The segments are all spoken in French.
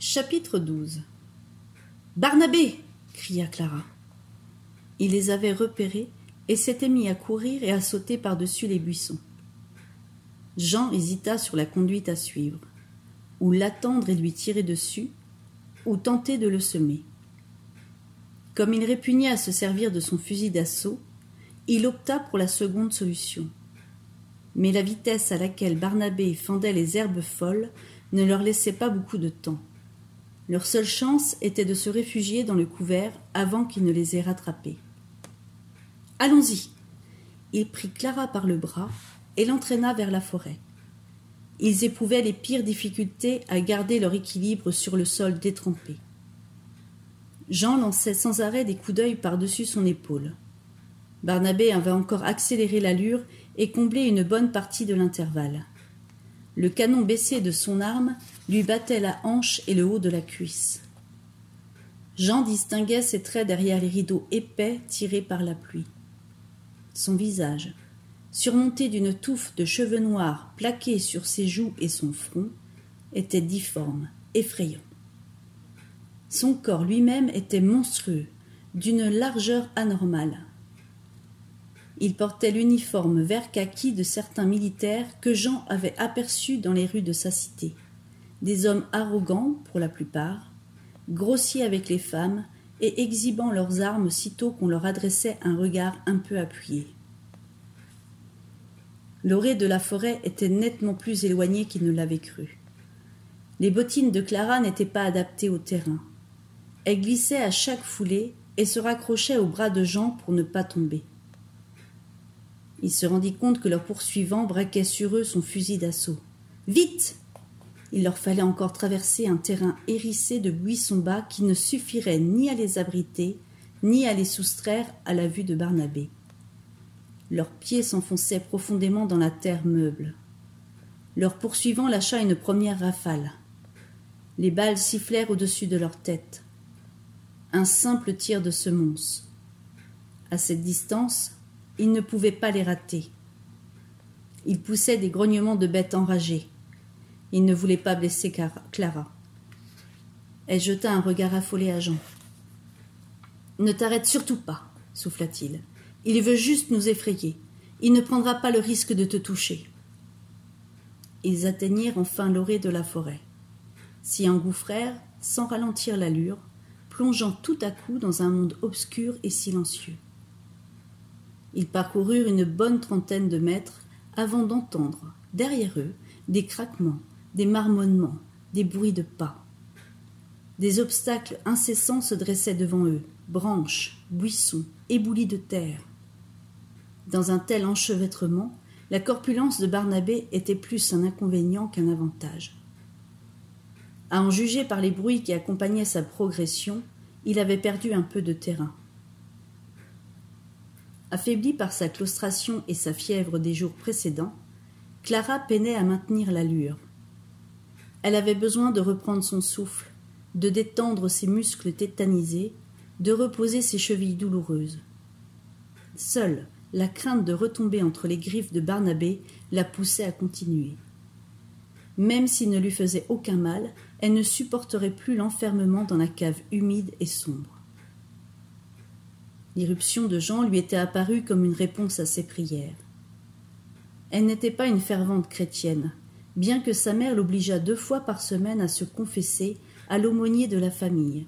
Chapitre 12 Barnabé cria Clara. Il les avait repérés et s'était mis à courir et à sauter par-dessus les buissons. Jean hésita sur la conduite à suivre, ou l'attendre et lui tirer dessus, ou tenter de le semer. Comme il répugnait à se servir de son fusil d'assaut, il opta pour la seconde solution. Mais la vitesse à laquelle Barnabé fendait les herbes folles ne leur laissait pas beaucoup de temps. Leur seule chance était de se réfugier dans le couvert avant qu'il ne les ait rattrapés. Allons-y. Il prit Clara par le bras et l'entraîna vers la forêt. Ils éprouvaient les pires difficultés à garder leur équilibre sur le sol détrempé. Jean lançait sans arrêt des coups d'œil par-dessus son épaule. Barnabé avait encore accéléré l'allure et comblé une bonne partie de l'intervalle. Le canon baissé de son arme lui battait la hanche et le haut de la cuisse. Jean distinguait ses traits derrière les rideaux épais tirés par la pluie. Son visage, surmonté d'une touffe de cheveux noirs plaqués sur ses joues et son front, était difforme, effrayant. Son corps lui-même était monstrueux, d'une largeur anormale. Il portait l'uniforme vert kaki de certains militaires que Jean avait aperçus dans les rues de sa cité. Des hommes arrogants, pour la plupart, grossiers avec les femmes et exhibant leurs armes sitôt qu'on leur adressait un regard un peu appuyé. L'orée de la forêt était nettement plus éloignée qu'il ne l'avait cru. Les bottines de Clara n'étaient pas adaptées au terrain. Elle glissait à chaque foulée et se raccrochait au bras de Jean pour ne pas tomber. Il se rendit compte que leur poursuivant braquait sur eux son fusil d'assaut. Vite Il leur fallait encore traverser un terrain hérissé de buissons bas qui ne suffirait ni à les abriter, ni à les soustraire à la vue de Barnabé. Leurs pieds s'enfonçaient profondément dans la terre meuble. Leur poursuivant lâcha une première rafale. Les balles sifflèrent au-dessus de leur tête. Un simple tir de semonce. À cette distance, il ne pouvait pas les rater. Il poussait des grognements de bêtes enragées. Il ne voulait pas blesser Clara. Elle jeta un regard affolé à Jean. Ne t'arrête surtout pas, souffla-t-il. Il veut juste nous effrayer. Il ne prendra pas le risque de te toucher. Ils atteignirent enfin l'orée de la forêt, s'y engouffrèrent sans ralentir l'allure, plongeant tout à coup dans un monde obscur et silencieux. Ils parcoururent une bonne trentaine de mètres avant d'entendre, derrière eux, des craquements, des marmonnements, des bruits de pas. Des obstacles incessants se dressaient devant eux, branches, buissons, éboulis de terre. Dans un tel enchevêtrement, la corpulence de Barnabé était plus un inconvénient qu'un avantage. À en juger par les bruits qui accompagnaient sa progression, il avait perdu un peu de terrain. Affaiblie par sa claustration et sa fièvre des jours précédents, Clara peinait à maintenir l'allure. Elle avait besoin de reprendre son souffle, de détendre ses muscles tétanisés, de reposer ses chevilles douloureuses. Seule, la crainte de retomber entre les griffes de Barnabé la poussait à continuer. Même s'il ne lui faisait aucun mal, elle ne supporterait plus l'enfermement dans la cave humide et sombre. L'irruption de Jean lui était apparue comme une réponse à ses prières. Elle n'était pas une fervente chrétienne, bien que sa mère l'obligeât deux fois par semaine à se confesser à l'aumônier de la famille,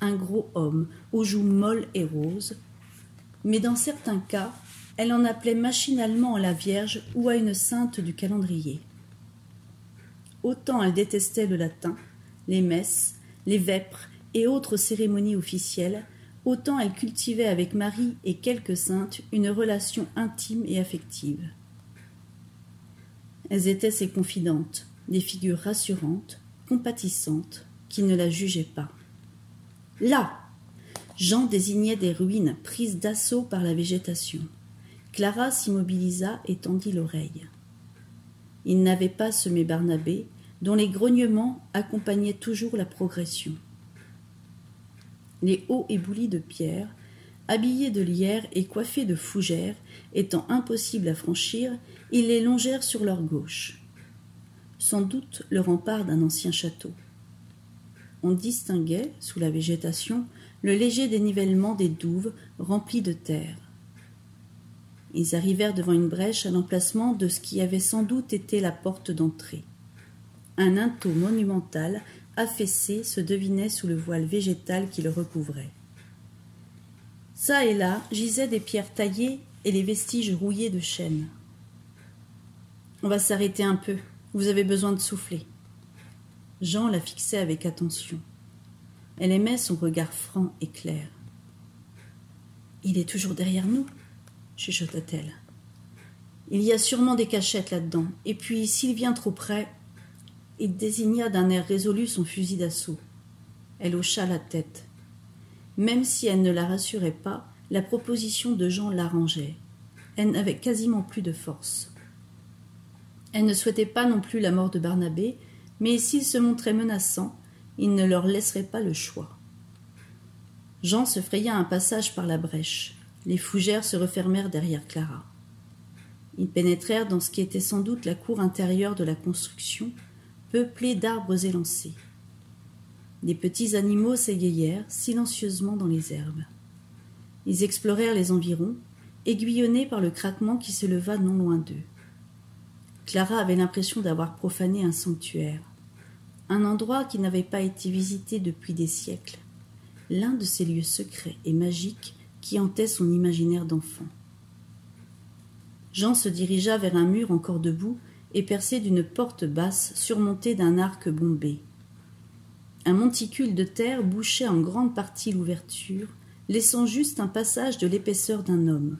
un gros homme aux joues molles et roses, mais dans certains cas, elle en appelait machinalement à la Vierge ou à une sainte du calendrier. Autant elle détestait le latin, les messes, les vêpres et autres cérémonies officielles, autant elle cultivait avec Marie et quelques saintes une relation intime et affective. Elles étaient ses confidentes, des figures rassurantes, compatissantes, qui ne la jugeaient pas. Là Jean désignait des ruines prises d'assaut par la végétation. Clara s'immobilisa et tendit l'oreille. Il n'avait pas semé Barnabé, dont les grognements accompagnaient toujours la progression les hauts éboulis de pierre, habillés de lierre et coiffés de fougères, étant impossibles à franchir, ils les longèrent sur leur gauche. Sans doute le rempart d'un ancien château. on distinguait, sous la végétation, le léger dénivellement des douves remplies de terre. Ils arrivèrent devant une brèche à l'emplacement de ce qui avait sans doute été la porte d'entrée. Un linteau monumental affaissé se devinait sous le voile végétal qui le recouvrait. Ça et là gisaient des pierres taillées et les vestiges rouillés de chêne. On va s'arrêter un peu. Vous avez besoin de souffler. Jean la fixait avec attention. Elle aimait son regard franc et clair. Il est toujours derrière nous, chuchota-t-elle. Il y a sûrement des cachettes là-dedans, et puis s'il vient trop près. Il désigna d'un air résolu son fusil d'assaut. Elle hocha la tête. Même si elle ne la rassurait pas, la proposition de Jean l'arrangeait. Elle n'avait quasiment plus de force. Elle ne souhaitait pas non plus la mort de Barnabé, mais s'il se montrait menaçant, il ne leur laisserait pas le choix. Jean se fraya un passage par la brèche. Les fougères se refermèrent derrière Clara. Ils pénétrèrent dans ce qui était sans doute la cour intérieure de la construction, peuplée d'arbres élancés. Des petits animaux s'égayèrent silencieusement dans les herbes. Ils explorèrent les environs, aiguillonnés par le craquement qui se leva non loin d'eux. Clara avait l'impression d'avoir profané un sanctuaire, un endroit qui n'avait pas été visité depuis des siècles, l'un de ces lieux secrets et magiques qui hantaient son imaginaire d'enfant. Jean se dirigea vers un mur encore debout et percé d'une porte basse surmontée d'un arc bombé. Un monticule de terre bouchait en grande partie l'ouverture, laissant juste un passage de l'épaisseur d'un homme.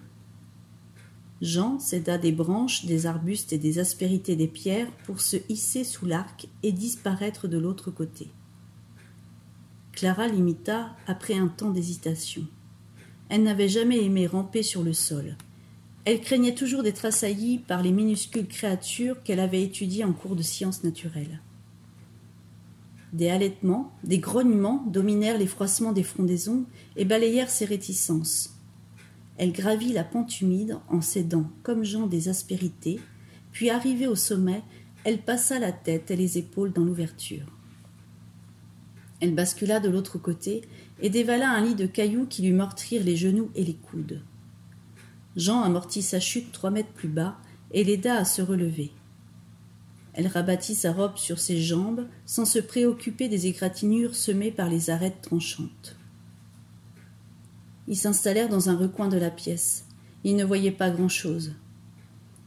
Jean céda des branches, des arbustes et des aspérités des pierres pour se hisser sous l'arc et disparaître de l'autre côté. Clara l'imita après un temps d'hésitation. Elle n'avait jamais aimé ramper sur le sol. Elle craignait toujours d'être assaillie par les minuscules créatures qu'elle avait étudiées en cours de sciences naturelles. Des halètements, des grognements dominèrent les froissements des frondaisons et balayèrent ses réticences. Elle gravit la pente humide en cédant, comme Jean, des aspérités, puis arrivée au sommet, elle passa la tête et les épaules dans l'ouverture. Elle bascula de l'autre côté et dévala un lit de cailloux qui lui meurtrirent les genoux et les coudes. Jean amortit sa chute trois mètres plus bas et l'aida à se relever. Elle rabattit sa robe sur ses jambes sans se préoccuper des égratignures semées par les arêtes tranchantes. Ils s'installèrent dans un recoin de la pièce. Ils ne voyaient pas grand-chose.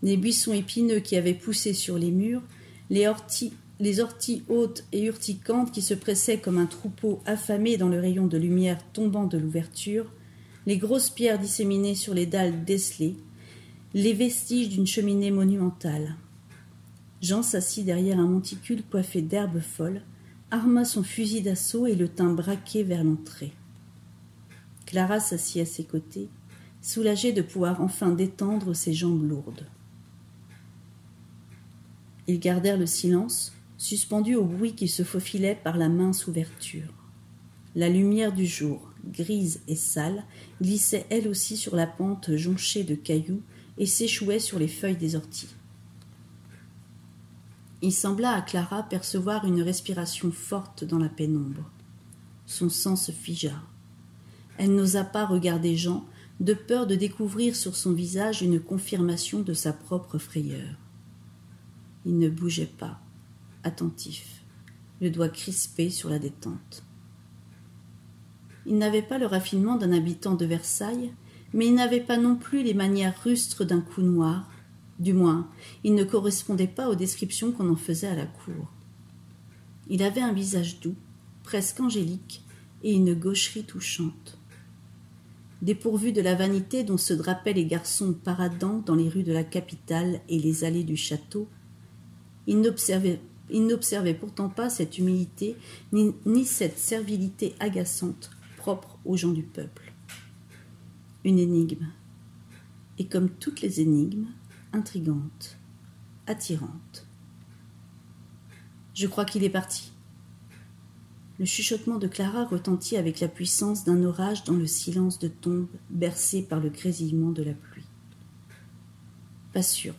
Les buissons épineux qui avaient poussé sur les murs, les orties, hautes et urticantes qui se pressaient comme un troupeau affamé dans le rayon de lumière tombant de l'ouverture, les grosses pierres disséminées sur les dalles décelées, les vestiges d'une cheminée monumentale. Jean s'assit derrière un monticule coiffé d'herbes folles, arma son fusil d'assaut et le tint braqué vers l'entrée. Clara s'assit à ses côtés, soulagée de pouvoir enfin détendre ses jambes lourdes. Ils gardèrent le silence, suspendus au bruit qui se faufilait par la mince ouverture. La lumière du jour, grise et sale, glissait elle aussi sur la pente jonchée de cailloux et s'échouait sur les feuilles des orties. Il sembla à Clara percevoir une respiration forte dans la pénombre. Son sang se figea. Elle n'osa pas regarder Jean, de peur de découvrir sur son visage une confirmation de sa propre frayeur. Il ne bougeait pas, attentif, le doigt crispé sur la détente. Il n'avait pas le raffinement d'un habitant de Versailles, mais il n'avait pas non plus les manières rustres d'un cou noir, du moins, il ne correspondait pas aux descriptions qu'on en faisait à la cour. Il avait un visage doux, presque angélique, et une gaucherie touchante. Dépourvu de la vanité dont se drapaient les garçons paradant dans les rues de la capitale et les allées du château, il n'observait pourtant pas cette humilité ni cette servilité agaçante propre aux gens du peuple. Une énigme. Et comme toutes les énigmes, intrigante, attirante. Je crois qu'il est parti. Le chuchotement de Clara retentit avec la puissance d'un orage dans le silence de tombe bercé par le grésillement de la pluie. Pas sûr,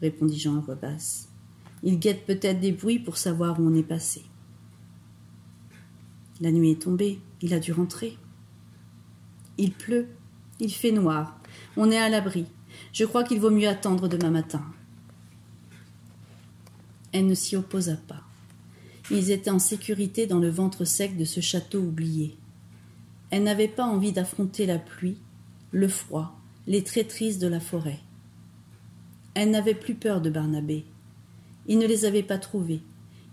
répondit Jean à voix basse. Il guette peut-être des bruits pour savoir où on est passé. La nuit est tombée, il a dû rentrer. Il pleut, il fait noir, on est à l'abri. Je crois qu'il vaut mieux attendre demain matin. Elle ne s'y opposa pas. Ils étaient en sécurité dans le ventre sec de ce château oublié. Elle n'avait pas envie d'affronter la pluie, le froid, les traîtrises de la forêt. Elle n'avait plus peur de Barnabé. Il ne les avait pas trouvés.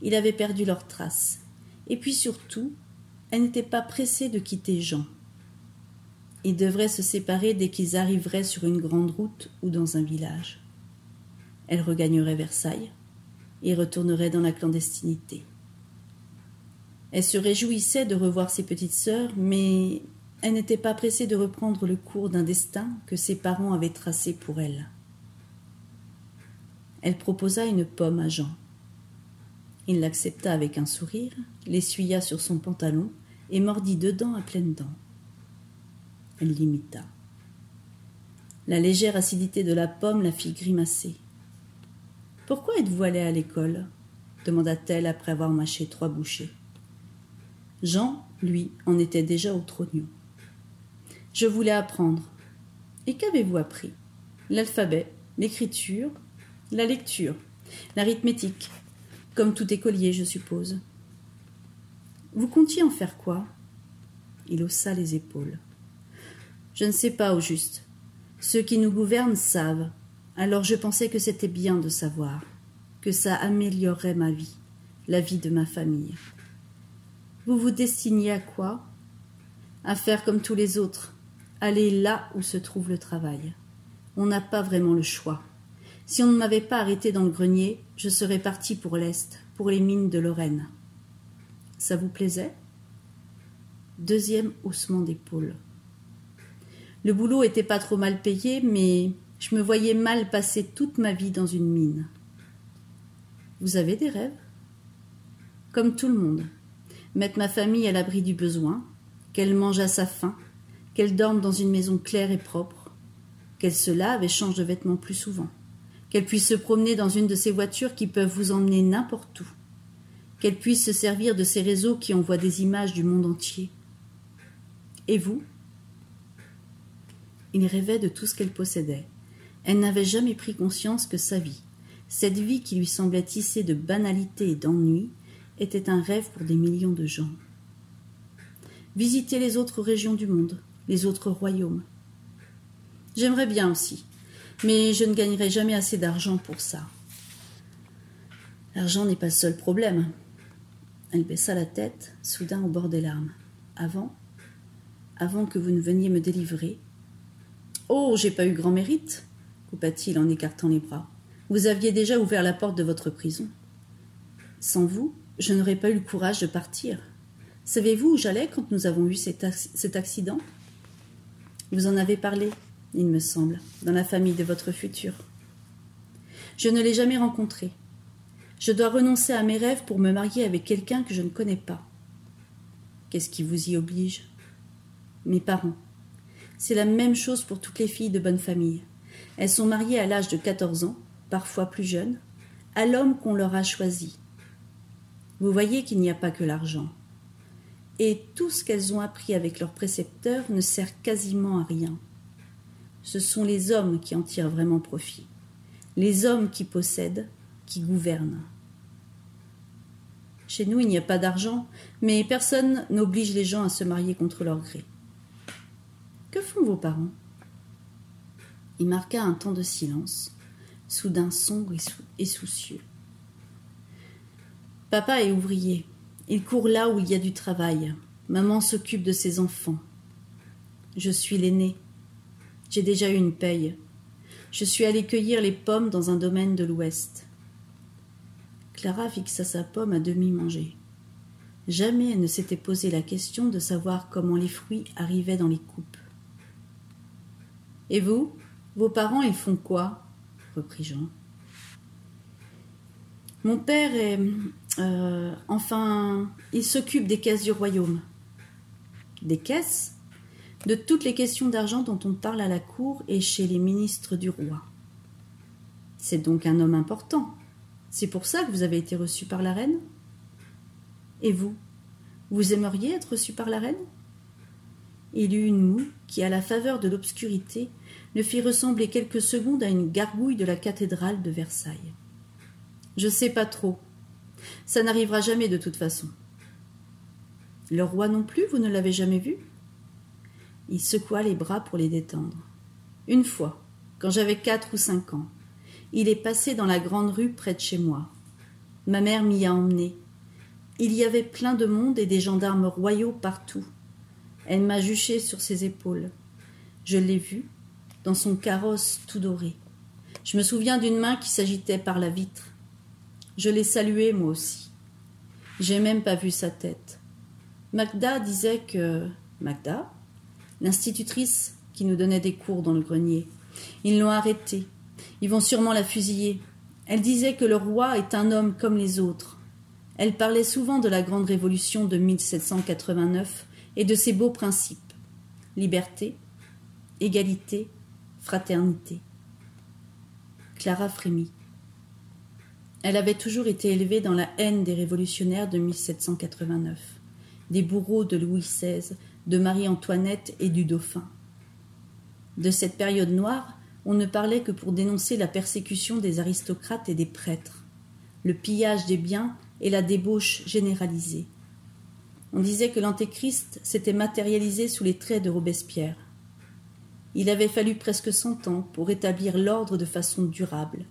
Il avait perdu leurs traces. Et puis surtout, elle n'était pas pressée de quitter Jean. Ils devraient se séparer dès qu'ils arriveraient sur une grande route ou dans un village. Elle regagnerait Versailles et retournerait dans la clandestinité. Elle se réjouissait de revoir ses petites sœurs, mais elle n'était pas pressée de reprendre le cours d'un destin que ses parents avaient tracé pour elle. Elle proposa une pomme à Jean. Il l'accepta avec un sourire, l'essuya sur son pantalon et mordit dedans à pleines dents. Elle l'imita. La légère acidité de la pomme la fit grimacer. Pourquoi êtes-vous allé à l'école? demanda-t-elle après avoir mâché trois bouchées. Jean, lui, en était déjà au trognon. Je voulais apprendre. Et qu'avez-vous appris? L'alphabet, l'écriture, la lecture, l'arithmétique, comme tout écolier, je suppose. Vous comptiez en faire quoi? Il haussa les épaules. Je ne sais pas au juste. Ceux qui nous gouvernent savent. Alors je pensais que c'était bien de savoir, que ça améliorerait ma vie, la vie de ma famille. Vous vous destiniez à quoi? À faire comme tous les autres, aller là où se trouve le travail. On n'a pas vraiment le choix. Si on ne m'avait pas arrêté dans le grenier, je serais parti pour l'Est, pour les mines de Lorraine. Ça vous plaisait? Deuxième haussement d'épaule. Le boulot était pas trop mal payé, mais je me voyais mal passer toute ma vie dans une mine. Vous avez des rêves? Comme tout le monde. Mettre ma famille à l'abri du besoin, qu'elle mange à sa faim, qu'elle dorme dans une maison claire et propre, qu'elle se lave et change de vêtements plus souvent, qu'elle puisse se promener dans une de ces voitures qui peuvent vous emmener n'importe où, qu'elle puisse se servir de ces réseaux qui envoient des images du monde entier. Et vous? Il rêvait de tout ce qu'elle possédait. Elle n'avait jamais pris conscience que sa vie, cette vie qui lui semblait tissée de banalité et d'ennui, était un rêve pour des millions de gens. Visiter les autres régions du monde, les autres royaumes. J'aimerais bien aussi, mais je ne gagnerai jamais assez d'argent pour ça. L'argent n'est pas le seul problème. Elle baissa la tête, soudain au bord des larmes. Avant, avant que vous ne veniez me délivrer. Oh, j'ai pas eu grand mérite, coupa-t-il en écartant les bras. Vous aviez déjà ouvert la porte de votre prison. Sans vous, je n'aurais pas eu le courage de partir. Savez-vous où j'allais quand nous avons eu cet, accident? Vous en avez parlé, il me semble, dans la famille de votre futur. Je ne l'ai jamais rencontré. Je dois renoncer à mes rêves pour me marier avec quelqu'un que je ne connais pas. Qu'est-ce qui vous y oblige? Mes parents. C'est la même chose pour toutes les filles de bonne famille. Elles sont mariées à l'âge de 14 ans, parfois plus jeunes, à l'homme qu'on leur a choisi. Vous voyez qu'il n'y a pas que l'argent. Et tout ce qu'elles ont appris avec leurs précepteurs ne sert quasiment à rien. Ce sont les hommes qui en tirent vraiment profit. Les hommes qui possèdent, qui gouverne. Chez nous, il n'y a pas d'argent, mais personne n'oblige les gens à se marier contre leur gré. Que font vos parents? Il marqua un temps de silence, soudain sombre et, soucieux. Papa est ouvrier. Il court là où il y a du travail. Maman s'occupe de ses enfants. Je suis l'aîné. J'ai déjà eu une paye. Je suis allé cueillir les pommes dans un domaine de l'Ouest. Clara fixa sa pomme à demi mangée. Jamais elle ne s'était posé la question de savoir comment les fruits arrivaient dans les coupes. Et vous? Vos parents, ils font quoi? reprit Jean. Mon père est. Euh, enfin, il s'occupe des caisses du royaume. Des caisses De toutes les questions d'argent dont on parle à la cour et chez les ministres du roi. C'est donc un homme important. C'est pour ça que vous avez été reçu par la reine Et vous Vous aimeriez être reçu par la reine? Il eut une moue qui, à la faveur de l'obscurité, le fit ressembler quelques secondes à une gargouille de la cathédrale de Versailles. Je sais pas trop. Ça n'arrivera jamais de toute façon. Le roi non plus, vous ne l'avez jamais vu? Il secoua les bras pour les détendre. Une fois, quand j'avais quatre ou cinq ans, il est passé dans la grande rue près de chez moi. Ma mère m'y a emmené. Il y avait plein de monde et des gendarmes royaux partout. Elle m'a juché sur ses épaules. Je l'ai vu, dans son carrosse tout doré. Je me souviens d'une main qui s'agitait par la vitre. Je l'ai salué moi aussi. J'ai même pas vu sa tête. Magda disait que. Magda L'institutrice qui nous donnait des cours dans le grenier. Ils l'ont arrêtée. Ils vont sûrement la fusiller. Elle disait que le roi est un homme comme les autres. Elle parlait souvent de la grande révolution de 1789 et de ses beaux principes liberté, égalité, fraternité. Clara frémit. Elle avait toujours été élevée dans la haine des révolutionnaires de 1789, des bourreaux de Louis XVI, de Marie-Antoinette et du dauphin. De cette période noire, on ne parlait que pour dénoncer la persécution des aristocrates et des prêtres, le pillage des biens et la débauche généralisée. On disait que l'Antéchrist s'était matérialisé sous les traits de Robespierre. Il avait fallu presque cent ans pour établir l'ordre de façon durable.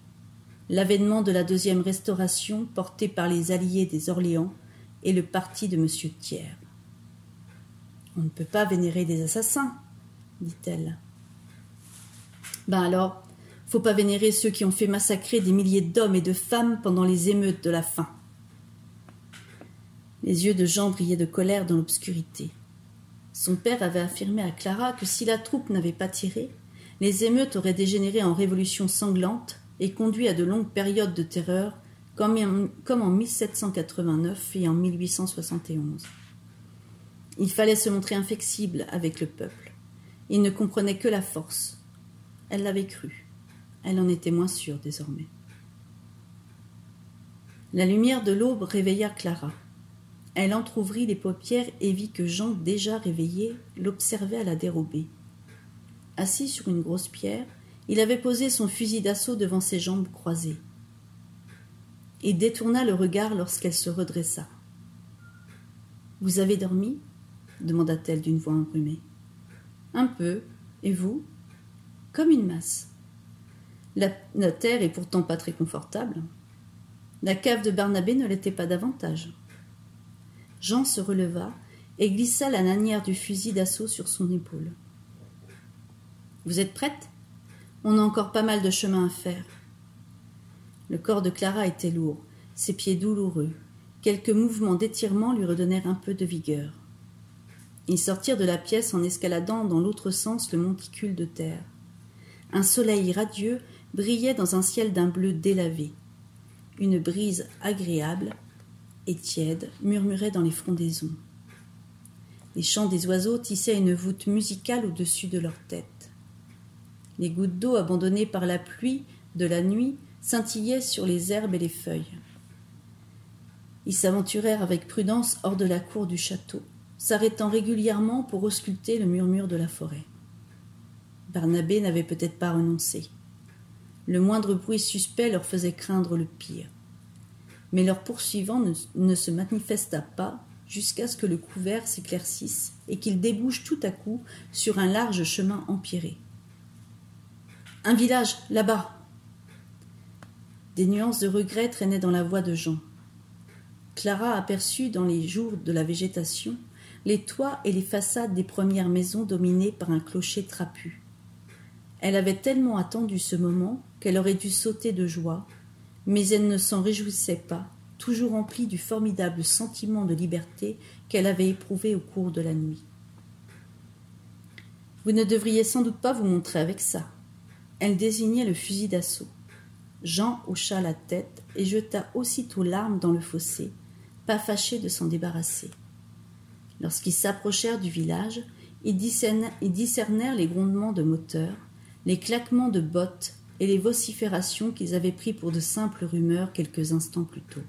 L'avènement de la deuxième restauration portée par les alliés des Orléans et le parti de M. Thiers. On ne peut pas vénérer des assassins, dit-elle. Ben alors, faut pas vénérer ceux qui ont fait massacrer des milliers d'hommes et de femmes pendant les émeutes de la faim. Les yeux de Jean brillaient de colère dans l'obscurité. Son père avait affirmé à Clara que si la troupe n'avait pas tiré, les émeutes auraient dégénéré en révolution sanglante et conduit à de longues périodes de terreur, comme en 1789 et en 1871. Il fallait se montrer inflexible avec le peuple. Il ne comprenait que la force. Elle l'avait cru. Elle en était moins sûre désormais. La lumière de l'aube réveilla Clara. Elle entr'ouvrit les paupières et vit que Jean, déjà réveillé, l'observait à la dérobée. Assis sur une grosse pierre, il avait posé son fusil d'assaut devant ses jambes croisées. Il détourna le regard lorsqu'elle se redressa. Vous avez dormi? demanda-t-elle d'une voix embrumée. Un peu. Et vous? Comme une masse. La, la terre est pourtant pas très confortable. La cave de Barnabé ne l'était pas davantage. Jean se releva et glissa la lanière du fusil d'assaut sur son épaule. Vous êtes prête? On a encore pas mal de chemin à faire. Le corps de Clara était lourd, ses pieds douloureux. Quelques mouvements d'étirement lui redonnèrent un peu de vigueur. Ils sortirent de la pièce en escaladant dans l'autre sens le monticule de terre. Un soleil radieux brillait dans un ciel d'un bleu délavé. Une brise agréable et tiède murmurait dans les frondaisons. Les chants des oiseaux tissaient une voûte musicale au-dessus de leurs têtes. Les gouttes d'eau abandonnées par la pluie de la nuit scintillaient sur les herbes et les feuilles. Ils s'aventurèrent avec prudence hors de la cour du château, s'arrêtant régulièrement pour ausculter le murmure de la forêt. Barnabé n'avait peut-être pas renoncé. Le moindre bruit suspect leur faisait craindre le pire mais leur poursuivant ne, se manifesta pas jusqu'à ce que le couvert s'éclaircisse et qu'il débouche tout à coup sur un large chemin empierré. Un village, là-bas. Des nuances de regret traînaient dans la voix de Jean. Clara aperçut dans les jours de la végétation les toits et les façades des premières maisons dominées par un clocher trapu. Elle avait tellement attendu ce moment qu'elle aurait dû sauter de joie mais elle ne s'en réjouissait pas, toujours remplie du formidable sentiment de liberté qu'elle avait éprouvé au cours de la nuit. Vous ne devriez sans doute pas vous montrer avec ça. Elle désignait le fusil d'assaut. Jean hocha la tête et jeta aussitôt l'arme dans le fossé, pas fâché de s'en débarrasser. Lorsqu'ils s'approchèrent du village, ils discernèrent les grondements de moteurs, les claquements de bottes et les vociférations qu'ils avaient pris pour de simples rumeurs quelques instants plus tôt.